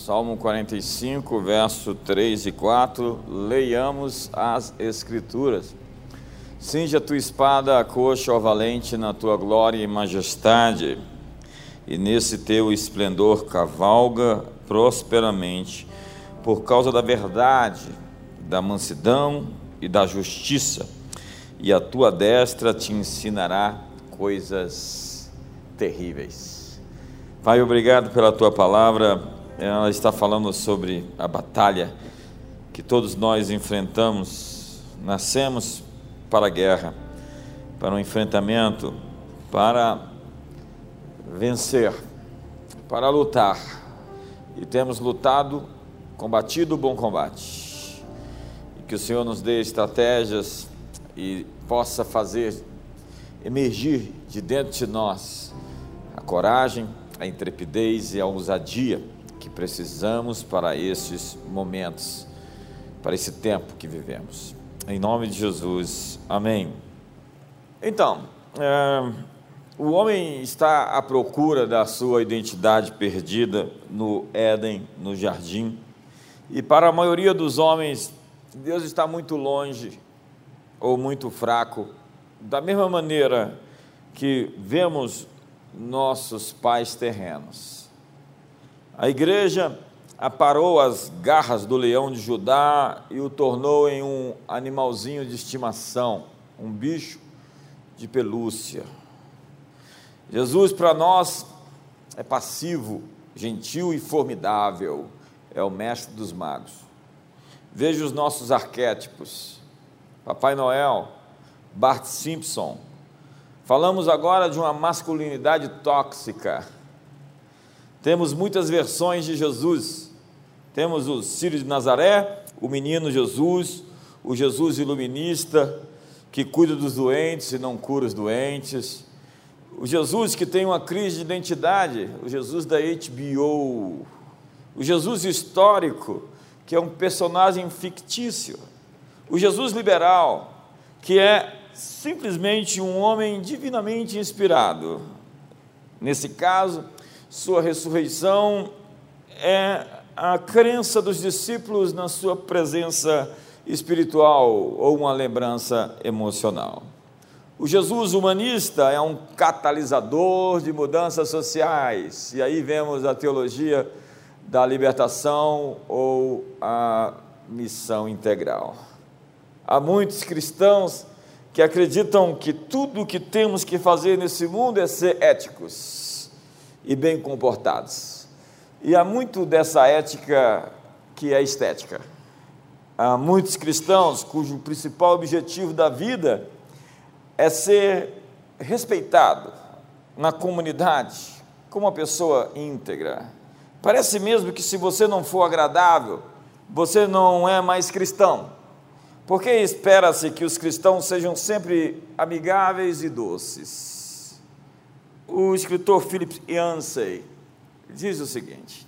Salmo 45, verso 3 e 4, leiamos as Escrituras. Cinge a tua espada, a coxa, ó valente, na tua glória e majestade, e nesse teu esplendor cavalga prosperamente, por causa da verdade, da mansidão e da justiça, e a tua destra te ensinará coisas terríveis. Pai, obrigado pela tua palavra ela está falando sobre a batalha que todos nós enfrentamos. Nascemos para a guerra, para o um enfrentamento, para vencer, para lutar. E temos lutado, combatido o bom combate. E que o Senhor nos dê estratégias e possa fazer emergir de dentro de nós a coragem, a intrepidez e a ousadia que precisamos para esses momentos, para esse tempo que vivemos. Em nome de Jesus, amém. Então, é, o homem está à procura da sua identidade perdida no Éden, no jardim, e para a maioria dos homens, Deus está muito longe ou muito fraco, da mesma maneira que vemos nossos pais terrenos. A igreja aparou as garras do leão de Judá e o tornou em um animalzinho de estimação, um bicho de pelúcia. Jesus para nós é passivo, gentil e formidável, é o mestre dos magos. Veja os nossos arquétipos: Papai Noel, Bart Simpson. Falamos agora de uma masculinidade tóxica temos muitas versões de Jesus. Temos o Círio de Nazaré, o menino Jesus, o Jesus iluminista, que cuida dos doentes e não cura os doentes. O Jesus que tem uma crise de identidade, o Jesus da HBO. O Jesus histórico, que é um personagem fictício. O Jesus liberal, que é simplesmente um homem divinamente inspirado. Nesse caso, sua ressurreição é a crença dos discípulos na sua presença espiritual ou uma lembrança emocional. O Jesus humanista é um catalisador de mudanças sociais, e aí vemos a teologia da libertação ou a missão integral. Há muitos cristãos que acreditam que tudo o que temos que fazer nesse mundo é ser éticos e bem comportados. E há muito dessa ética que é estética. Há muitos cristãos cujo principal objetivo da vida é ser respeitado na comunidade como uma pessoa íntegra. Parece mesmo que se você não for agradável, você não é mais cristão. Porque espera-se que os cristãos sejam sempre amigáveis e doces. O escritor Philip Yancey diz o seguinte: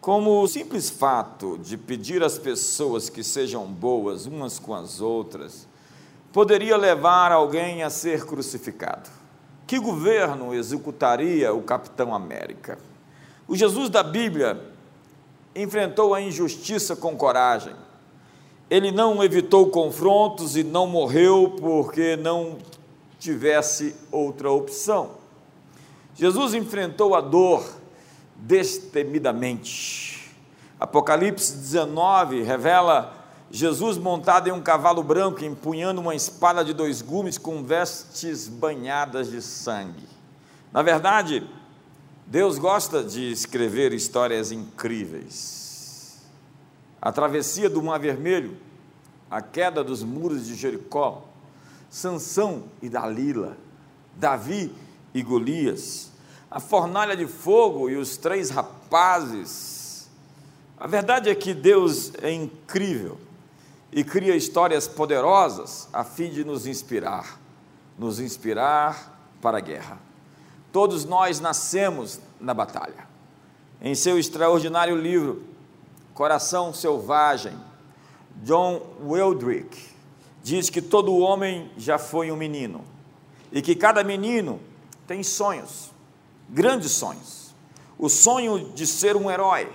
como o simples fato de pedir às pessoas que sejam boas umas com as outras poderia levar alguém a ser crucificado. Que governo executaria o Capitão América? O Jesus da Bíblia enfrentou a injustiça com coragem. Ele não evitou confrontos e não morreu porque não tivesse outra opção. Jesus enfrentou a dor destemidamente. Apocalipse 19 revela Jesus montado em um cavalo branco, empunhando uma espada de dois gumes com vestes banhadas de sangue. Na verdade, Deus gosta de escrever histórias incríveis. A travessia do Mar Vermelho, a queda dos muros de Jericó, Sansão e Dalila, Davi e Golias, a fornalha de fogo e os três rapazes. A verdade é que Deus é incrível e cria histórias poderosas a fim de nos inspirar, nos inspirar para a guerra. Todos nós nascemos na batalha. Em seu extraordinário livro, Coração Selvagem, John Wildrick diz que todo homem já foi um menino e que cada menino tem sonhos, grandes sonhos. O sonho de ser um herói,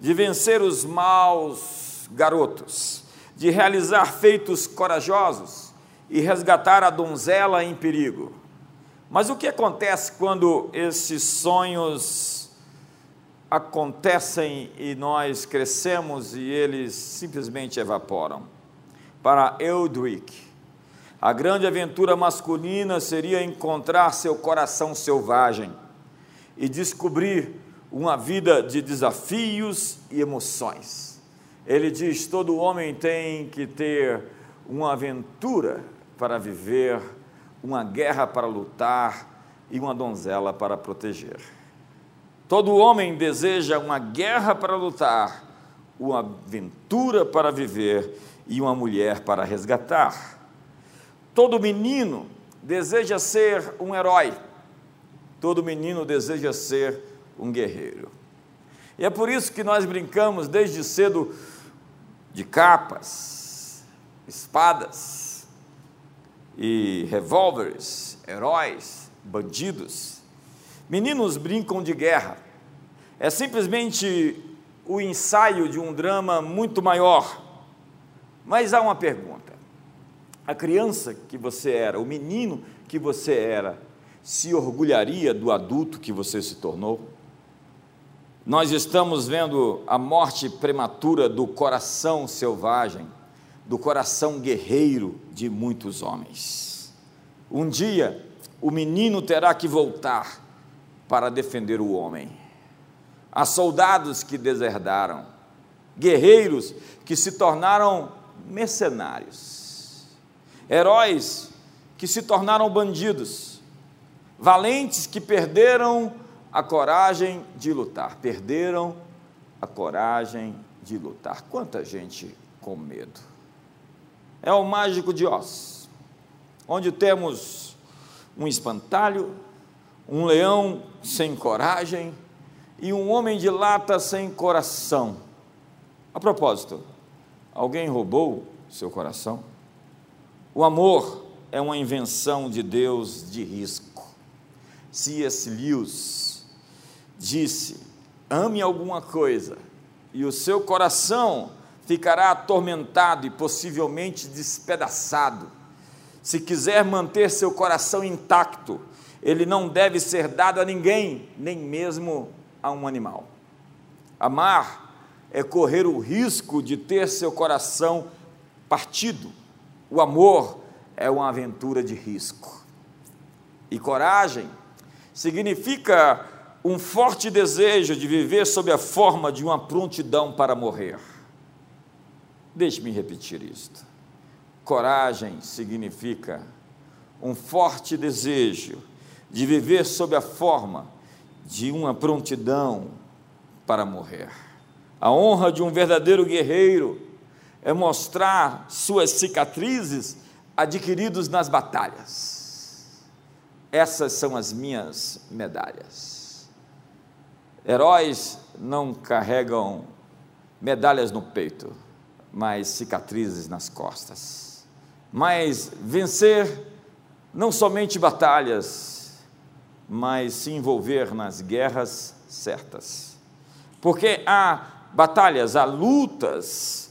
de vencer os maus garotos, de realizar feitos corajosos e resgatar a donzela em perigo. Mas o que acontece quando esses sonhos acontecem e nós crescemos e eles simplesmente evaporam? Para Eldrick, a grande aventura masculina seria encontrar seu coração selvagem e descobrir uma vida de desafios e emoções. Ele diz: todo homem tem que ter uma aventura para viver, uma guerra para lutar e uma donzela para proteger. Todo homem deseja uma guerra para lutar, uma aventura para viver e uma mulher para resgatar. Todo menino deseja ser um herói, todo menino deseja ser um guerreiro. E é por isso que nós brincamos desde cedo de capas, espadas e revólveres, heróis, bandidos. Meninos brincam de guerra. É simplesmente o ensaio de um drama muito maior. Mas há uma pergunta: a criança que você era, o menino que você era, se orgulharia do adulto que você se tornou? Nós estamos vendo a morte prematura do coração selvagem, do coração guerreiro de muitos homens. Um dia, o menino terá que voltar para defender o homem. Há soldados que deserdaram, guerreiros que se tornaram mercenários, heróis que se tornaram bandidos, valentes que perderam a coragem de lutar, perderam a coragem de lutar. Quanta gente com medo. É o mágico de Oz, onde temos um espantalho, um leão sem coragem e um homem de lata sem coração. A propósito, alguém roubou seu coração? O amor é uma invenção de Deus de risco. C.S. Lewis disse: ame alguma coisa, e o seu coração ficará atormentado e possivelmente despedaçado. Se quiser manter seu coração intacto, ele não deve ser dado a ninguém, nem mesmo a um animal. Amar é correr o risco de ter seu coração partido. O amor é uma aventura de risco. E coragem significa um forte desejo de viver sob a forma de uma prontidão para morrer. Deixe-me repetir isto. Coragem significa um forte desejo de viver sob a forma de uma prontidão para morrer. A honra de um verdadeiro guerreiro é mostrar suas cicatrizes adquiridas nas batalhas. Essas são as minhas medalhas. Heróis não carregam medalhas no peito, mas cicatrizes nas costas. Mas vencer não somente batalhas, mas se envolver nas guerras certas. Porque há batalhas, há lutas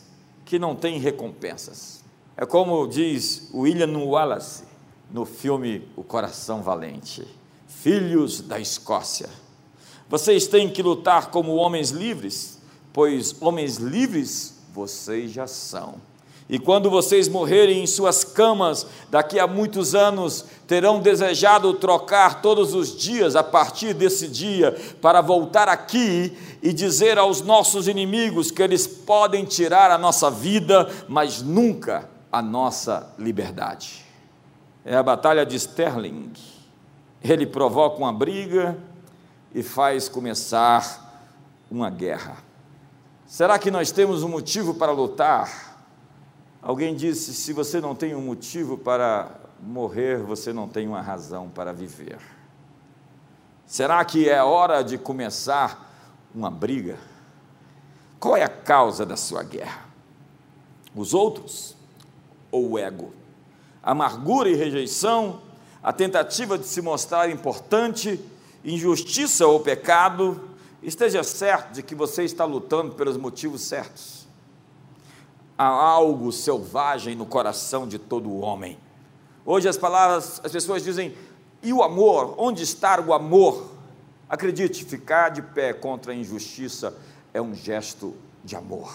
que não têm recompensas. É como diz William Wallace no filme O Coração Valente: Filhos da Escócia vocês têm que lutar como homens livres, pois homens livres vocês já são. E quando vocês morrerem em suas camas, daqui a muitos anos, terão desejado trocar todos os dias a partir desse dia para voltar aqui e dizer aos nossos inimigos que eles podem tirar a nossa vida, mas nunca a nossa liberdade. É a batalha de Sterling. Ele provoca uma briga, e faz começar uma guerra. Será que nós temos um motivo para lutar? Alguém disse: se você não tem um motivo para morrer, você não tem uma razão para viver. Será que é hora de começar uma briga? Qual é a causa da sua guerra? Os outros ou o ego? Amargura e rejeição, a tentativa de se mostrar importante injustiça ou pecado, esteja certo de que você está lutando pelos motivos certos. Há algo selvagem no coração de todo homem. Hoje as palavras, as pessoas dizem, e o amor? Onde está o amor? Acredite, ficar de pé contra a injustiça é um gesto de amor.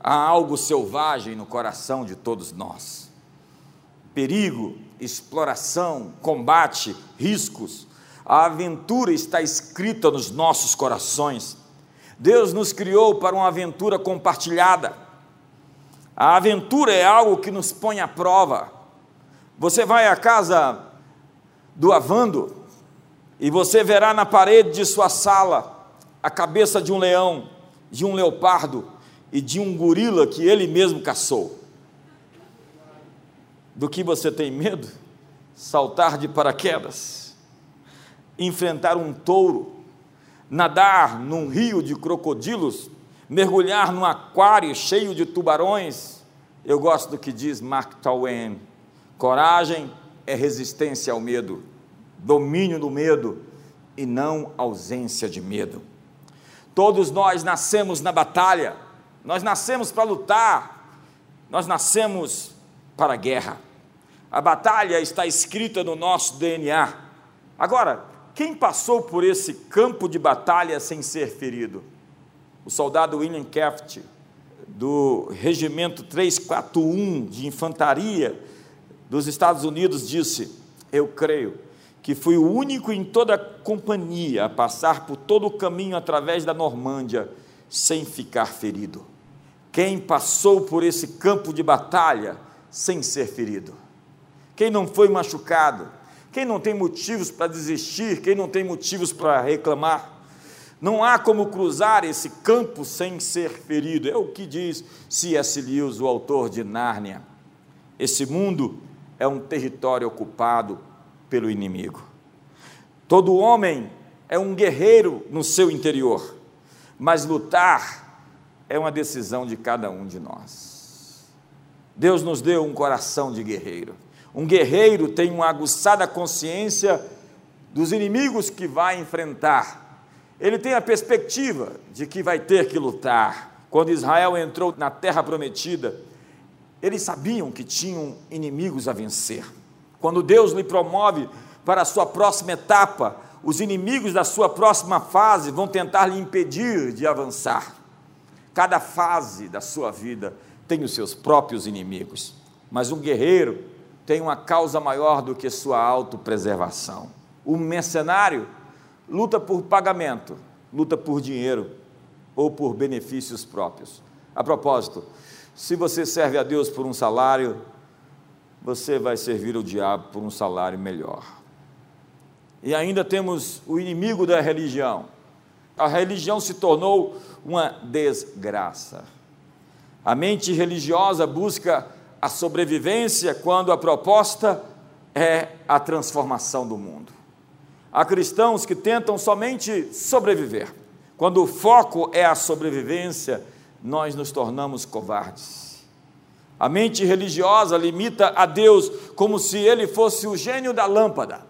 Há algo selvagem no coração de todos nós. Perigo, exploração, combate, riscos. A aventura está escrita nos nossos corações. Deus nos criou para uma aventura compartilhada. A aventura é algo que nos põe à prova. Você vai à casa do Avando e você verá na parede de sua sala a cabeça de um leão, de um leopardo e de um gorila que ele mesmo caçou. Do que você tem medo? Saltar de paraquedas, enfrentar um touro, nadar num rio de crocodilos, mergulhar num aquário cheio de tubarões. Eu gosto do que diz Mark Twain: coragem é resistência ao medo, domínio do medo e não ausência de medo. Todos nós nascemos na batalha, nós nascemos para lutar, nós nascemos para a guerra. A batalha está escrita no nosso DNA. Agora, quem passou por esse campo de batalha sem ser ferido? O soldado William Keft, do regimento 341 de infantaria dos Estados Unidos, disse: Eu creio que fui o único em toda a companhia a passar por todo o caminho através da Normândia sem ficar ferido. Quem passou por esse campo de batalha sem ser ferido? Quem não foi machucado? Quem não tem motivos para desistir? Quem não tem motivos para reclamar? Não há como cruzar esse campo sem ser ferido. É o que diz C.S. Lewis, o autor de Nárnia. Esse mundo é um território ocupado pelo inimigo. Todo homem é um guerreiro no seu interior, mas lutar é uma decisão de cada um de nós. Deus nos deu um coração de guerreiro. Um guerreiro tem uma aguçada consciência dos inimigos que vai enfrentar. Ele tem a perspectiva de que vai ter que lutar. Quando Israel entrou na terra prometida, eles sabiam que tinham inimigos a vencer. Quando Deus lhe promove para a sua próxima etapa, os inimigos da sua próxima fase vão tentar lhe impedir de avançar. Cada fase da sua vida tem os seus próprios inimigos, mas um guerreiro tem uma causa maior do que sua autopreservação. O mercenário luta por pagamento, luta por dinheiro ou por benefícios próprios. A propósito, se você serve a Deus por um salário, você vai servir o diabo por um salário melhor. E ainda temos o inimigo da religião. A religião se tornou uma desgraça. A mente religiosa busca a sobrevivência quando a proposta é a transformação do mundo. Há cristãos que tentam somente sobreviver. Quando o foco é a sobrevivência, nós nos tornamos covardes. A mente religiosa limita a Deus como se ele fosse o gênio da lâmpada.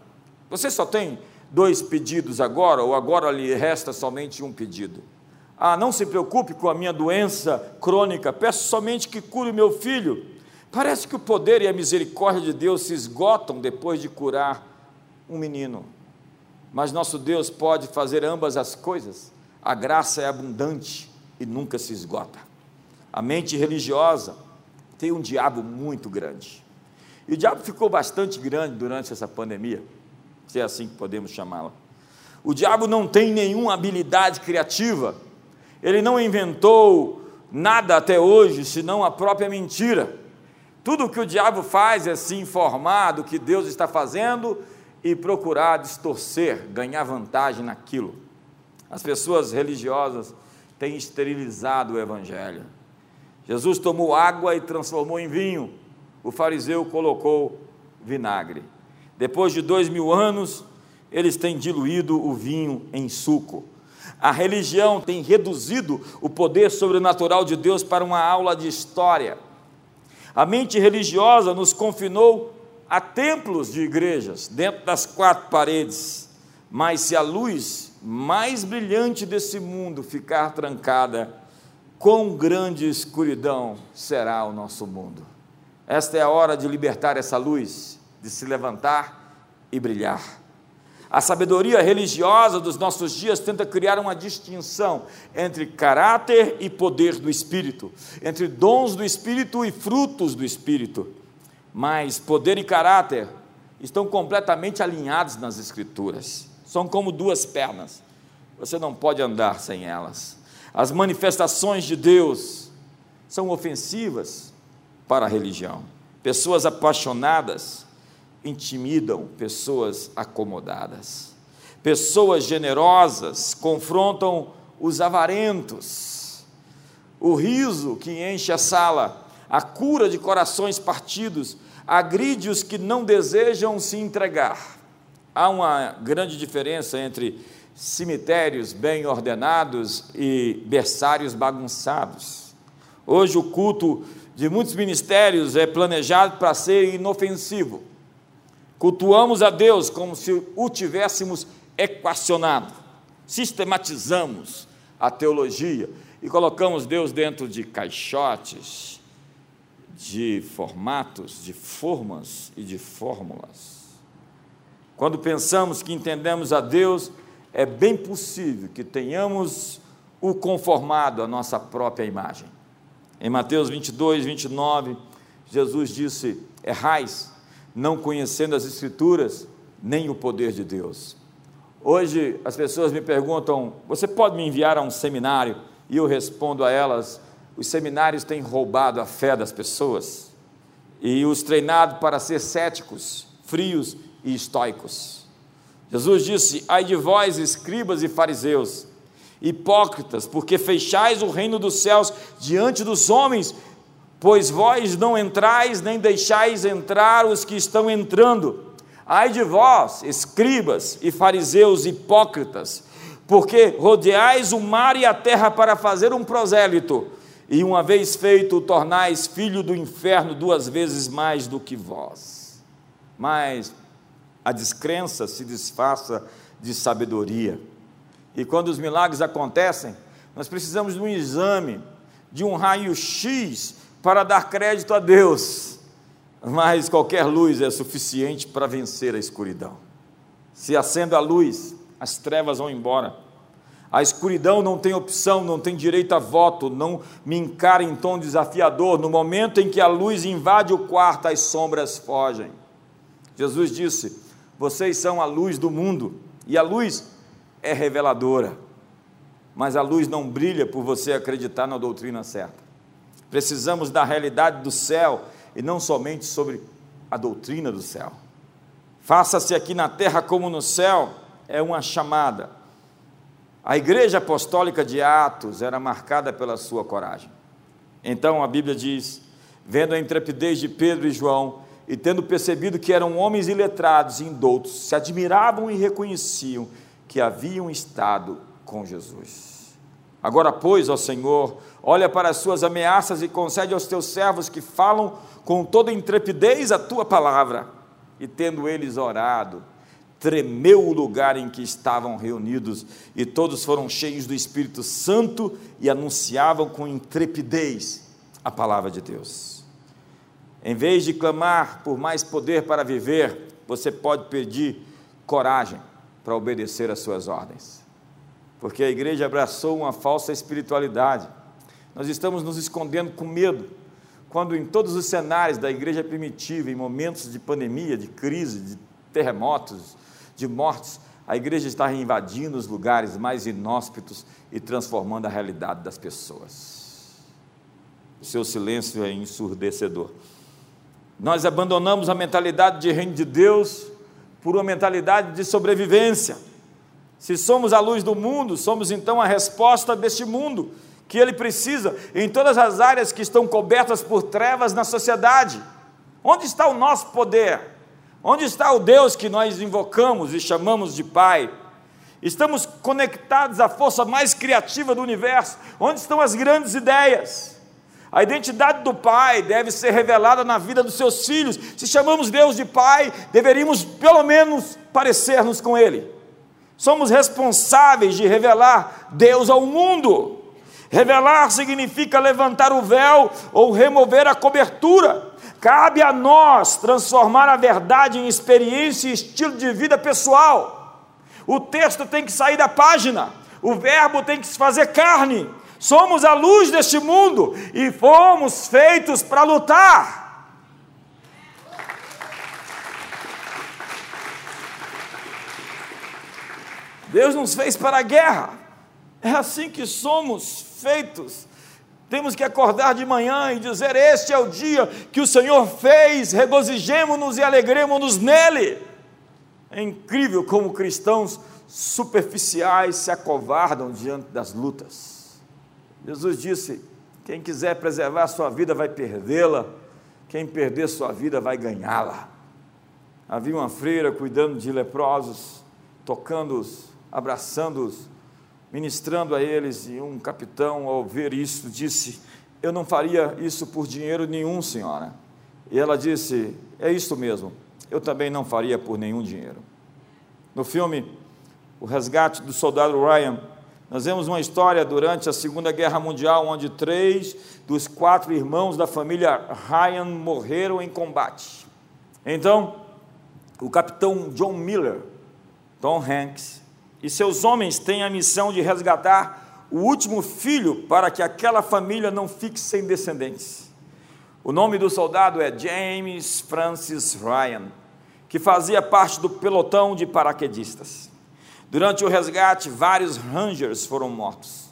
Você só tem dois pedidos agora, ou agora lhe resta somente um pedido. Ah, não se preocupe com a minha doença crônica, peço somente que cure meu filho. Parece que o poder e a misericórdia de Deus se esgotam depois de curar um menino. Mas nosso Deus pode fazer ambas as coisas. A graça é abundante e nunca se esgota. A mente religiosa tem um diabo muito grande. E o diabo ficou bastante grande durante essa pandemia, se é assim que podemos chamá-la. O diabo não tem nenhuma habilidade criativa, ele não inventou nada até hoje, senão a própria mentira. Tudo o que o diabo faz é se informar do que Deus está fazendo e procurar distorcer, ganhar vantagem naquilo. As pessoas religiosas têm esterilizado o Evangelho. Jesus tomou água e transformou em vinho. O fariseu colocou vinagre. Depois de dois mil anos, eles têm diluído o vinho em suco. A religião tem reduzido o poder sobrenatural de Deus para uma aula de história. A mente religiosa nos confinou a templos de igrejas, dentro das quatro paredes. Mas se a luz mais brilhante desse mundo ficar trancada, quão grande escuridão será o nosso mundo. Esta é a hora de libertar essa luz, de se levantar e brilhar. A sabedoria religiosa dos nossos dias tenta criar uma distinção entre caráter e poder do Espírito, entre dons do Espírito e frutos do Espírito. Mas poder e caráter estão completamente alinhados nas Escrituras, são como duas pernas, você não pode andar sem elas. As manifestações de Deus são ofensivas para a religião. Pessoas apaixonadas intimidam pessoas acomodadas. Pessoas generosas confrontam os avarentos. O riso que enche a sala, a cura de corações partidos, agride os que não desejam se entregar. Há uma grande diferença entre cemitérios bem ordenados e berçários bagunçados. Hoje o culto de muitos ministérios é planejado para ser inofensivo. Cultuamos a Deus como se o tivéssemos equacionado. Sistematizamos a teologia e colocamos Deus dentro de caixotes, de formatos, de formas e de fórmulas. Quando pensamos que entendemos a Deus, é bem possível que tenhamos o conformado à nossa própria imagem. Em Mateus 22, 29, Jesus disse: Errais, não conhecendo as Escrituras, nem o poder de Deus. Hoje as pessoas me perguntam: Você pode me enviar a um seminário? E eu respondo a elas: Os seminários têm roubado a fé das pessoas e os treinado para ser céticos, frios e estoicos. Jesus disse: Ai de vós, escribas e fariseus, hipócritas, porque fechais o reino dos céus diante dos homens, pois vós não entrais nem deixais entrar os que estão entrando. Ai de vós, escribas e fariseus hipócritas, porque rodeais o mar e a terra para fazer um prosélito, e uma vez feito, o tornais filho do inferno duas vezes mais do que vós. Mas a descrença se disfarça de sabedoria. E quando os milagres acontecem, nós precisamos de um exame, de um raio-x para dar crédito a Deus. Mas qualquer luz é suficiente para vencer a escuridão. Se acenda a luz, as trevas vão embora. A escuridão não tem opção, não tem direito a voto, não me encara em tom desafiador. No momento em que a luz invade o quarto, as sombras fogem. Jesus disse: vocês são a luz do mundo, e a luz é reveladora, mas a luz não brilha por você acreditar na doutrina certa. Precisamos da realidade do céu e não somente sobre a doutrina do céu. Faça-se aqui na terra como no céu é uma chamada. A igreja apostólica de Atos era marcada pela sua coragem. Então a Bíblia diz: vendo a intrepidez de Pedro e João, e tendo percebido que eram homens iletrados e indoutos, se admiravam e reconheciam que haviam estado com Jesus. Agora, pois, ó Senhor, olha para as suas ameaças e concede aos teus servos que falam com toda intrepidez a tua palavra. E tendo eles orado, tremeu o lugar em que estavam reunidos, e todos foram cheios do Espírito Santo e anunciavam com intrepidez a palavra de Deus. Em vez de clamar por mais poder para viver, você pode pedir coragem para obedecer às suas ordens. Porque a igreja abraçou uma falsa espiritualidade. Nós estamos nos escondendo com medo, quando em todos os cenários da igreja primitiva, em momentos de pandemia, de crise, de terremotos, de mortes, a igreja está invadindo os lugares mais inóspitos e transformando a realidade das pessoas. O seu silêncio é ensurdecedor. Nós abandonamos a mentalidade de reino de Deus por uma mentalidade de sobrevivência. Se somos a luz do mundo, somos então a resposta deste mundo que ele precisa em todas as áreas que estão cobertas por trevas na sociedade. Onde está o nosso poder? Onde está o Deus que nós invocamos e chamamos de Pai? Estamos conectados à força mais criativa do universo. Onde estão as grandes ideias? A identidade do Pai deve ser revelada na vida dos seus filhos. Se chamamos Deus de Pai, deveríamos pelo menos parecermos com Ele. Somos responsáveis de revelar Deus ao mundo. Revelar significa levantar o véu ou remover a cobertura. Cabe a nós transformar a verdade em experiência e estilo de vida pessoal. O texto tem que sair da página, o verbo tem que se fazer carne. Somos a luz deste mundo e fomos feitos para lutar. Deus nos fez para a guerra. É assim que somos feitos. Temos que acordar de manhã e dizer: Este é o dia que o Senhor fez, regozijemos-nos e alegremos-nos nele. É incrível como cristãos superficiais se acovardam diante das lutas. Jesus disse: Quem quiser preservar sua vida vai perdê-la, quem perder sua vida vai ganhá-la. Havia uma freira cuidando de leprosos, tocando-os abraçando-os, ministrando a eles, e um capitão, ao ver isso, disse: Eu não faria isso por dinheiro nenhum, senhora. E ela disse: É isso mesmo, eu também não faria por nenhum dinheiro. No filme O Resgate do Soldado Ryan, nós vemos uma história durante a Segunda Guerra Mundial, onde três dos quatro irmãos da família Ryan morreram em combate. Então, o capitão John Miller, Tom Hanks, e seus homens têm a missão de resgatar o último filho para que aquela família não fique sem descendentes. O nome do soldado é James Francis Ryan, que fazia parte do pelotão de paraquedistas. Durante o resgate, vários Rangers foram mortos.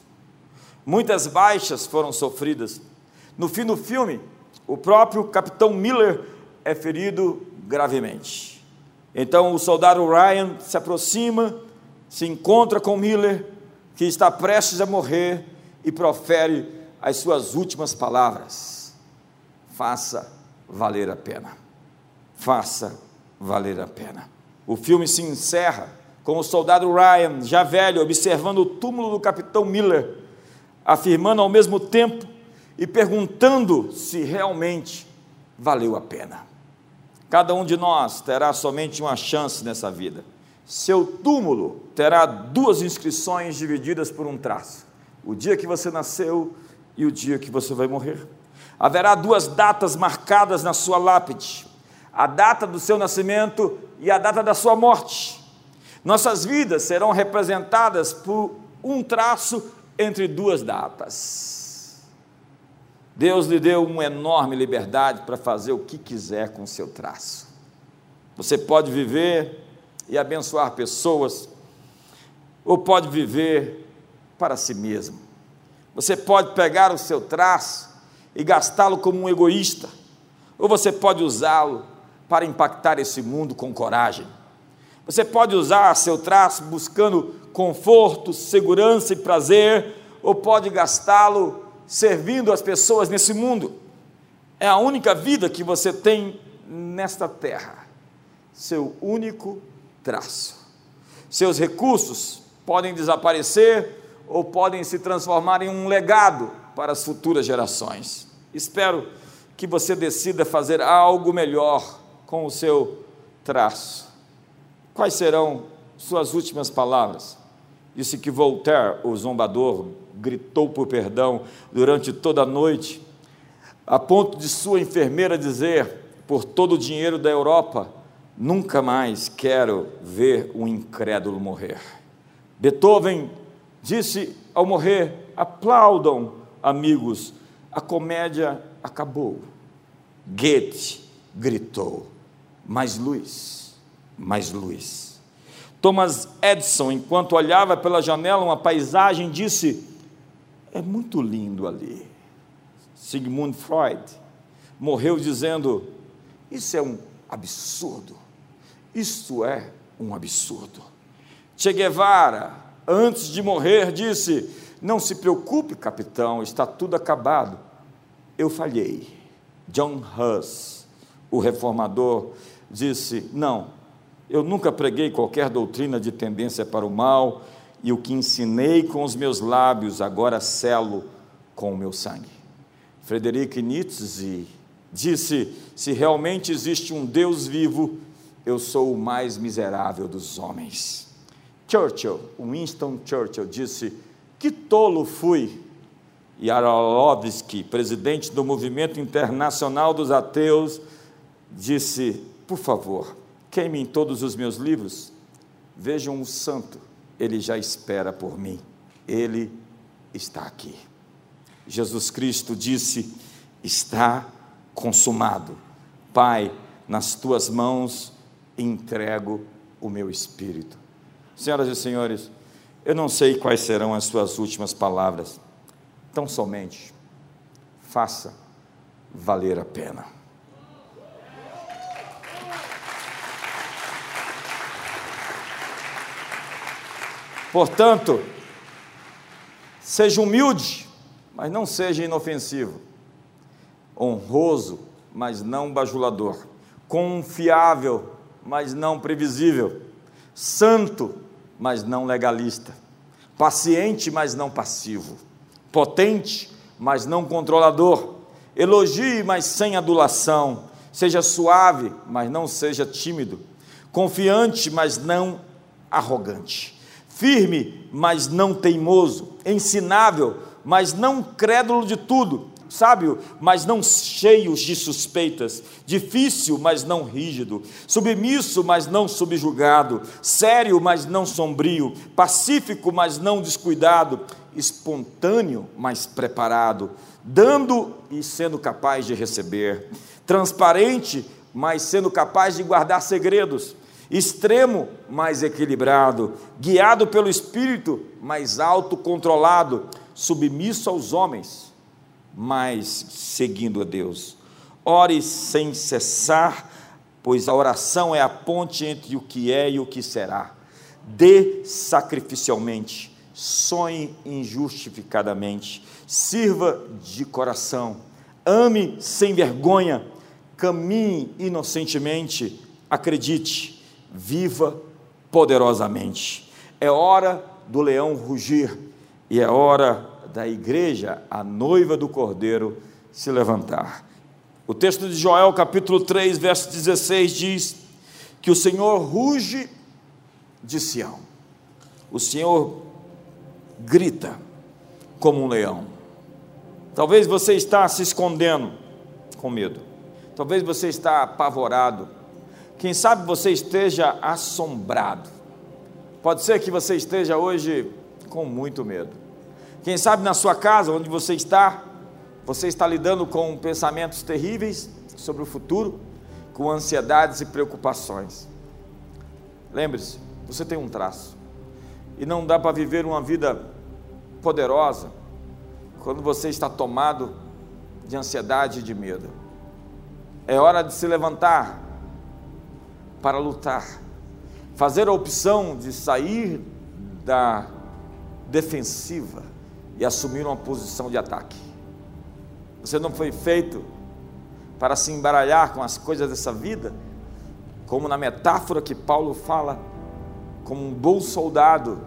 Muitas baixas foram sofridas. No fim do filme, o próprio capitão Miller é ferido gravemente. Então o soldado Ryan se aproxima se encontra com Miller, que está prestes a morrer, e profere as suas últimas palavras: Faça valer a pena. Faça valer a pena. O filme se encerra com o soldado Ryan, já velho, observando o túmulo do capitão Miller, afirmando ao mesmo tempo e perguntando se realmente valeu a pena. Cada um de nós terá somente uma chance nessa vida seu túmulo terá duas inscrições divididas por um traço: o dia que você nasceu e o dia que você vai morrer. Haverá duas datas marcadas na sua lápide: a data do seu nascimento e a data da sua morte. Nossas vidas serão representadas por um traço entre duas datas. Deus lhe deu uma enorme liberdade para fazer o que quiser com o seu traço. Você pode viver e abençoar pessoas, ou pode viver para si mesmo. Você pode pegar o seu traço e gastá-lo como um egoísta, ou você pode usá-lo para impactar esse mundo com coragem. Você pode usar seu traço buscando conforto, segurança e prazer, ou pode gastá-lo servindo as pessoas nesse mundo. É a única vida que você tem nesta terra. Seu único traço. Seus recursos podem desaparecer ou podem se transformar em um legado para as futuras gerações. Espero que você decida fazer algo melhor com o seu traço. Quais serão suas últimas palavras? Disse que Voltaire, o zombador, gritou por perdão durante toda a noite, a ponto de sua enfermeira dizer: por todo o dinheiro da Europa, Nunca mais quero ver um incrédulo morrer. Beethoven disse ao morrer: aplaudam, amigos, a comédia acabou. Goethe gritou: mais luz, mais luz. Thomas Edison, enquanto olhava pela janela uma paisagem, disse: é muito lindo ali. Sigmund Freud morreu dizendo: isso é um absurdo. Isto é um absurdo. Che Guevara, antes de morrer, disse: Não se preocupe, capitão, está tudo acabado. Eu falhei. John Huss, o reformador, disse: Não, eu nunca preguei qualquer doutrina de tendência para o mal, e o que ensinei com os meus lábios, agora selo com o meu sangue. Frederic Nietzsche disse: Se realmente existe um Deus vivo, eu sou o mais miserável dos homens. Churchill, Winston Churchill, disse: Que tolo fui. E presidente do Movimento Internacional dos Ateus, disse: Por favor, queimem todos os meus livros. Vejam o santo, ele já espera por mim. Ele está aqui. Jesus Cristo disse: Está consumado. Pai, nas tuas mãos entrego o meu espírito. Senhoras e senhores, eu não sei quais serão as suas últimas palavras, tão somente faça valer a pena. Portanto, seja humilde, mas não seja inofensivo, honroso, mas não bajulador, confiável, mas não previsível, santo, mas não legalista, paciente, mas não passivo, potente, mas não controlador, elogie, mas sem adulação, seja suave, mas não seja tímido, confiante, mas não arrogante, firme, mas não teimoso, ensinável, mas não crédulo de tudo, sábio, mas não cheio de suspeitas, difícil, mas não rígido, submisso, mas não subjugado, sério, mas não sombrio, pacífico, mas não descuidado, espontâneo, mas preparado, dando e sendo capaz de receber, transparente, mas sendo capaz de guardar segredos, extremo, mas equilibrado, guiado pelo Espírito, mas autocontrolado, submisso aos homens mas seguindo a Deus. Ore sem cessar, pois a oração é a ponte entre o que é e o que será. Dê sacrificialmente, sonhe injustificadamente, sirva de coração, ame sem vergonha, caminhe inocentemente, acredite, viva poderosamente. É hora do leão rugir e é hora da igreja, a noiva do cordeiro, se levantar. O texto de Joel, capítulo 3, verso 16, diz que o Senhor ruge de Sião, o Senhor grita como um leão. Talvez você está se escondendo com medo, talvez você está apavorado, quem sabe você esteja assombrado. Pode ser que você esteja hoje com muito medo. Quem sabe na sua casa, onde você está, você está lidando com pensamentos terríveis sobre o futuro, com ansiedades e preocupações. Lembre-se, você tem um traço. E não dá para viver uma vida poderosa quando você está tomado de ansiedade e de medo. É hora de se levantar para lutar, fazer a opção de sair da defensiva e assumir uma posição de ataque. Você não foi feito para se embaralhar com as coisas dessa vida, como na metáfora que Paulo fala, como um bom soldado,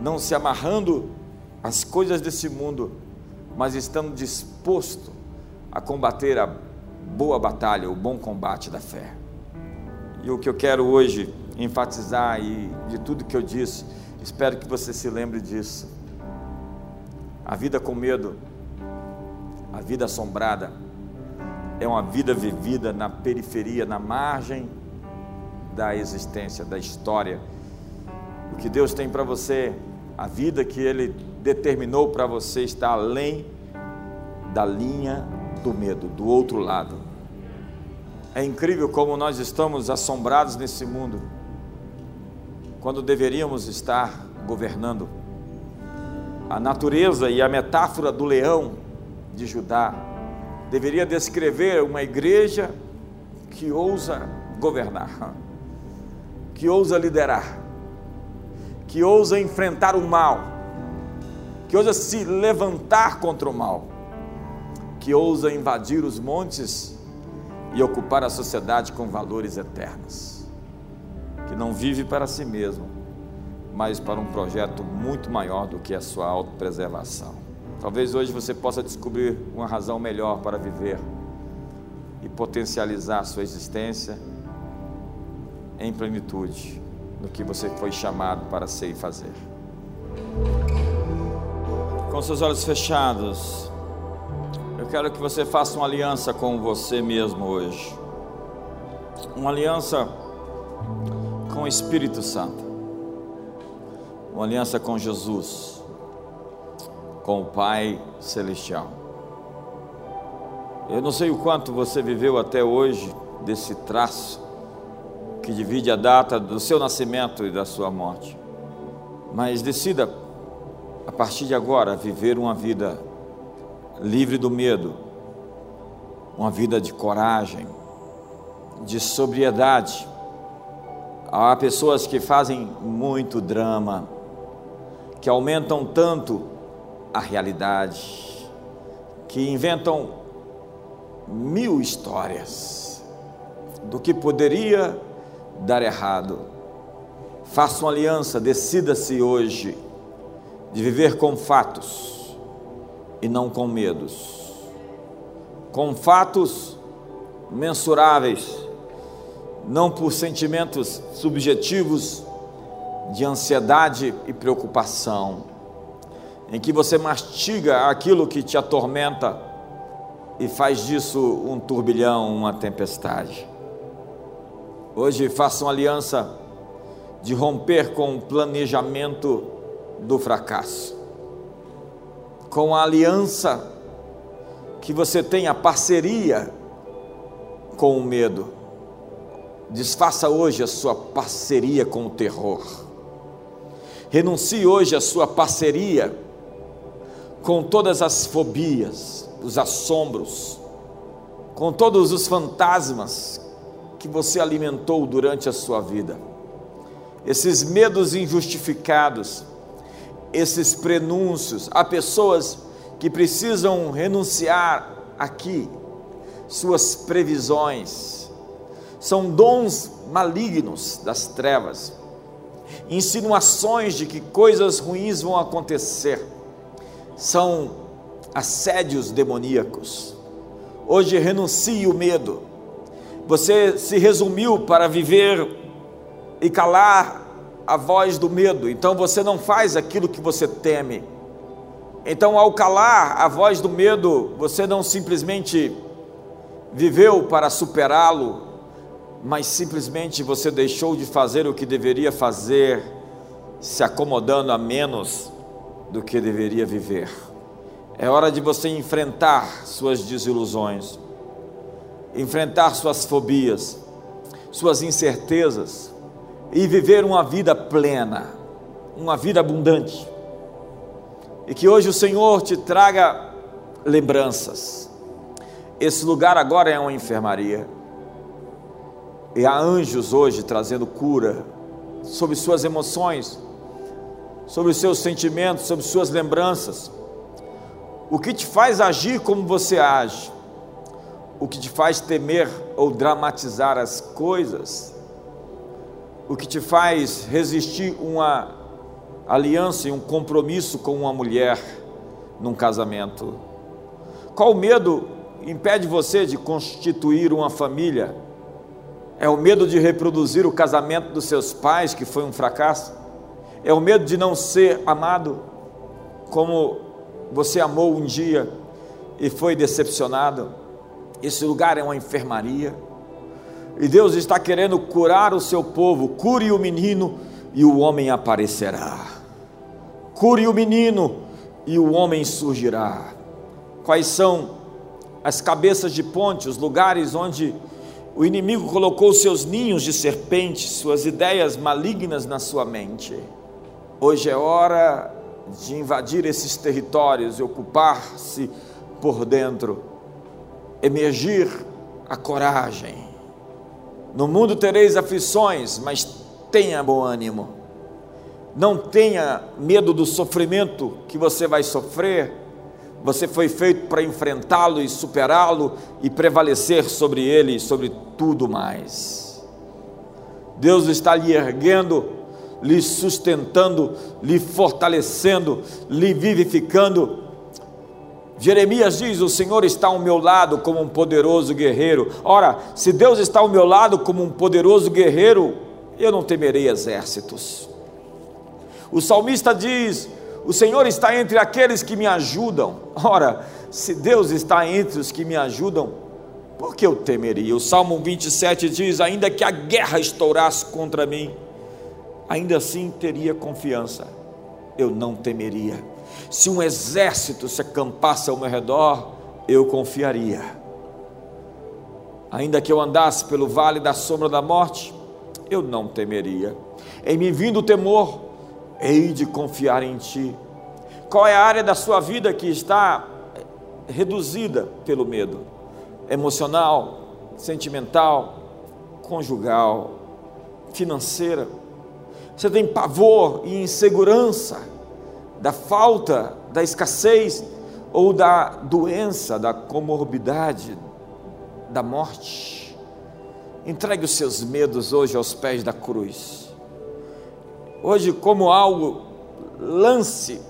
não se amarrando às coisas desse mundo, mas estando disposto a combater a boa batalha, o bom combate da fé. E o que eu quero hoje enfatizar e de tudo que eu disse, espero que você se lembre disso a vida com medo, a vida assombrada, é uma vida vivida na periferia, na margem da existência, da história. O que Deus tem para você, a vida que Ele determinou para você, está além da linha do medo, do outro lado. É incrível como nós estamos assombrados nesse mundo, quando deveríamos estar governando a natureza e a metáfora do leão de Judá deveria descrever uma igreja que ousa governar, que ousa liderar, que ousa enfrentar o mal, que ousa se levantar contra o mal, que ousa invadir os montes e ocupar a sociedade com valores eternos, que não vive para si mesmo, mas para um projeto muito maior do que a sua autopreservação. Talvez hoje você possa descobrir uma razão melhor para viver e potencializar a sua existência em plenitude. no que você foi chamado para ser e fazer. Com seus olhos fechados, eu quero que você faça uma aliança com você mesmo hoje. Uma aliança com o Espírito Santo. Uma aliança com Jesus, com o Pai Celestial. Eu não sei o quanto você viveu até hoje desse traço que divide a data do seu nascimento e da sua morte. Mas decida, a partir de agora, viver uma vida livre do medo, uma vida de coragem, de sobriedade. Há pessoas que fazem muito drama, que aumentam tanto a realidade, que inventam mil histórias do que poderia dar errado. Faça uma aliança, decida-se hoje de viver com fatos e não com medos. Com fatos mensuráveis, não por sentimentos subjetivos de ansiedade e preocupação, em que você mastiga aquilo que te atormenta e faz disso um turbilhão, uma tempestade. Hoje faça uma aliança de romper com o planejamento do fracasso, com a aliança que você tenha parceria com o medo. Desfaça hoje a sua parceria com o terror. Renuncie hoje a sua parceria com todas as fobias, os assombros, com todos os fantasmas que você alimentou durante a sua vida. Esses medos injustificados, esses prenúncios, há pessoas que precisam renunciar aqui suas previsões. São dons malignos das trevas, insinuações de que coisas ruins vão acontecer. São assédios demoníacos. Hoje renuncie o medo você se resumiu para viver e calar a voz do medo, então você não faz aquilo que você teme. Então, ao calar a voz do medo, você não simplesmente viveu para superá-lo, mas simplesmente você deixou de fazer o que deveria fazer, se acomodando a menos do que deveria viver. É hora de você enfrentar suas desilusões enfrentar suas fobias, suas incertezas e viver uma vida plena, uma vida abundante. E que hoje o Senhor te traga lembranças. Esse lugar agora é uma enfermaria. E há anjos hoje trazendo cura sobre suas emoções, sobre seus sentimentos, sobre suas lembranças. O que te faz agir como você age? o que te faz temer ou dramatizar as coisas, o que te faz resistir uma aliança e um compromisso com uma mulher num casamento. Qual medo impede você de constituir uma família? É o medo de reproduzir o casamento dos seus pais, que foi um fracasso? É o medo de não ser amado como você amou um dia e foi decepcionado? Esse lugar é uma enfermaria. E Deus está querendo curar o seu povo. Cure o menino e o homem aparecerá. Cure o menino e o homem surgirá. Quais são as cabeças de ponte, os lugares onde o inimigo colocou seus ninhos de serpente, suas ideias malignas na sua mente? Hoje é hora de invadir esses territórios e ocupar-se por dentro emergir a coragem. No mundo tereis aflições, mas tenha bom ânimo. Não tenha medo do sofrimento que você vai sofrer. Você foi feito para enfrentá-lo e superá-lo e prevalecer sobre ele e sobre tudo mais. Deus está lhe erguendo, lhe sustentando, lhe fortalecendo, lhe vivificando Jeremias diz: O Senhor está ao meu lado como um poderoso guerreiro. Ora, se Deus está ao meu lado como um poderoso guerreiro, eu não temerei exércitos. O salmista diz: O Senhor está entre aqueles que me ajudam. Ora, se Deus está entre os que me ajudam, por que eu temeria? O Salmo 27 diz: Ainda que a guerra estourasse contra mim, ainda assim teria confiança, eu não temeria. Se um exército se acampasse ao meu redor, eu confiaria. Ainda que eu andasse pelo vale da sombra da morte, eu não temeria. Em me vindo o temor, hei de confiar em Ti. Qual é a área da sua vida que está reduzida pelo medo? Emocional, sentimental, conjugal, financeira. Você tem pavor e insegurança da falta, da escassez ou da doença, da comorbidade, da morte. Entregue os seus medos hoje aos pés da cruz. Hoje, como algo, lance.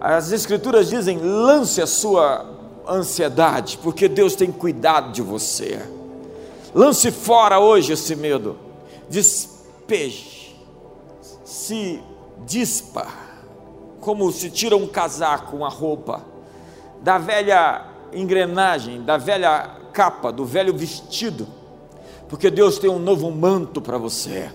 As Escrituras dizem: lance a sua ansiedade, porque Deus tem cuidado de você. Lance fora hoje esse medo. Despeje. Se dispa. Como se tira um casaco, uma roupa, da velha engrenagem, da velha capa, do velho vestido, porque Deus tem um novo manto para você.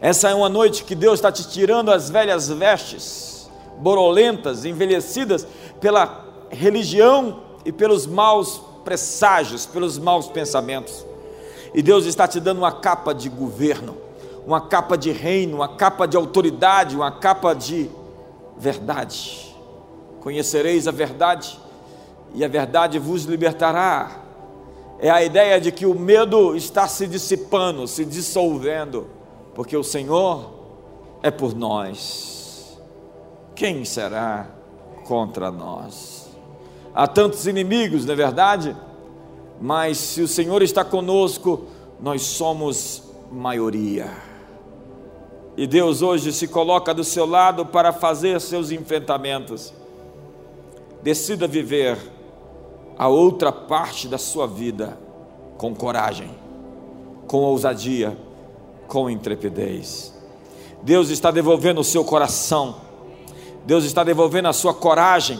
Essa é uma noite que Deus está te tirando as velhas vestes, borolentas, envelhecidas pela religião e pelos maus presságios, pelos maus pensamentos. E Deus está te dando uma capa de governo, uma capa de reino, uma capa de autoridade, uma capa de verdade. Conhecereis a verdade, e a verdade vos libertará. É a ideia de que o medo está se dissipando, se dissolvendo, porque o Senhor é por nós. Quem será contra nós? Há tantos inimigos, não é verdade? Mas se o Senhor está conosco, nós somos maioria. E Deus hoje se coloca do seu lado para fazer seus enfrentamentos. Decida viver a outra parte da sua vida com coragem, com ousadia, com intrepidez. Deus está devolvendo o seu coração, Deus está devolvendo a sua coragem,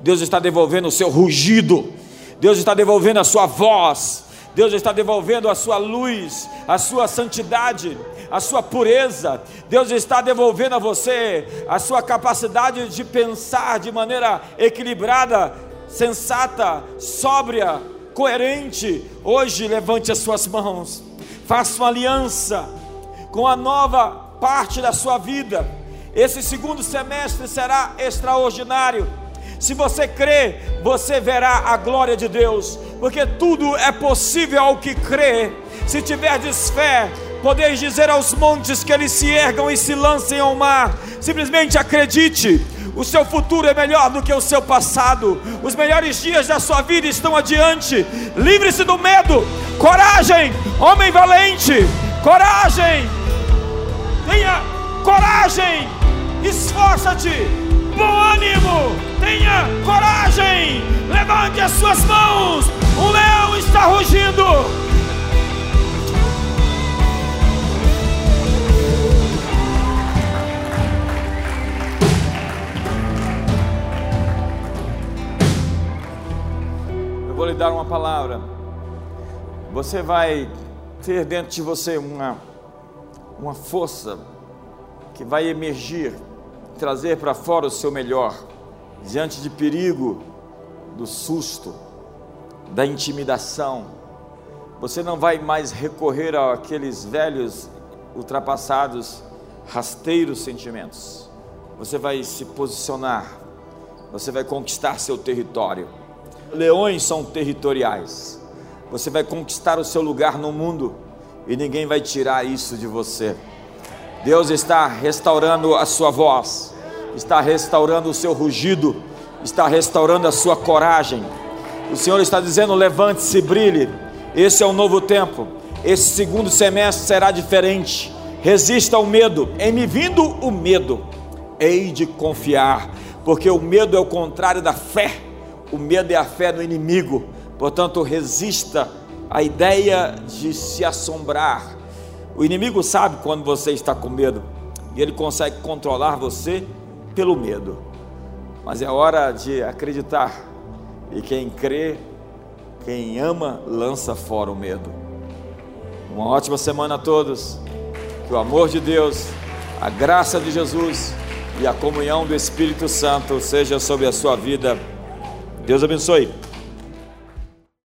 Deus está devolvendo o seu rugido, Deus está devolvendo a sua voz, Deus está devolvendo a sua luz, a sua santidade, a sua pureza. Deus está devolvendo a você a sua capacidade de pensar de maneira equilibrada sensata, sóbria, coerente, hoje levante as suas mãos, faça uma aliança com a nova parte da sua vida. Esse segundo semestre será extraordinário. Se você crê, você verá a glória de Deus, porque tudo é possível ao que crê. Se tiverdes fé, podeis dizer aos montes que eles se ergam e se lancem ao mar. Simplesmente acredite o seu futuro é melhor do que o seu passado. Os melhores dias da sua vida estão adiante. Livre-se do medo. Coragem, homem valente. Coragem. Tenha coragem. Esforça-te. Bom ânimo. Tenha coragem. Levante as suas mãos. Um leão está rugindo. vou lhe dar uma palavra. Você vai ter dentro de você uma, uma força que vai emergir, trazer para fora o seu melhor, diante de perigo, do susto, da intimidação. Você não vai mais recorrer àqueles velhos, ultrapassados, rasteiros sentimentos. Você vai se posicionar, você vai conquistar seu território leões são territoriais. Você vai conquistar o seu lugar no mundo e ninguém vai tirar isso de você. Deus está restaurando a sua voz, está restaurando o seu rugido, está restaurando a sua coragem. O Senhor está dizendo: levante-se, brilhe. Esse é o novo tempo. Esse segundo semestre será diferente. Resista ao medo. Em me vindo o medo, hei de confiar, porque o medo é o contrário da fé. O medo é a fé no inimigo, portanto, resista à ideia de se assombrar, O inimigo sabe quando você está com medo e ele consegue controlar você pelo medo. Mas é hora de acreditar. E quem crê, quem ama, lança fora o medo. Uma ótima semana a todos. Que o amor de Deus, a graça de Jesus e a comunhão do Espírito Santo seja sobre a sua vida. Deus abençoe.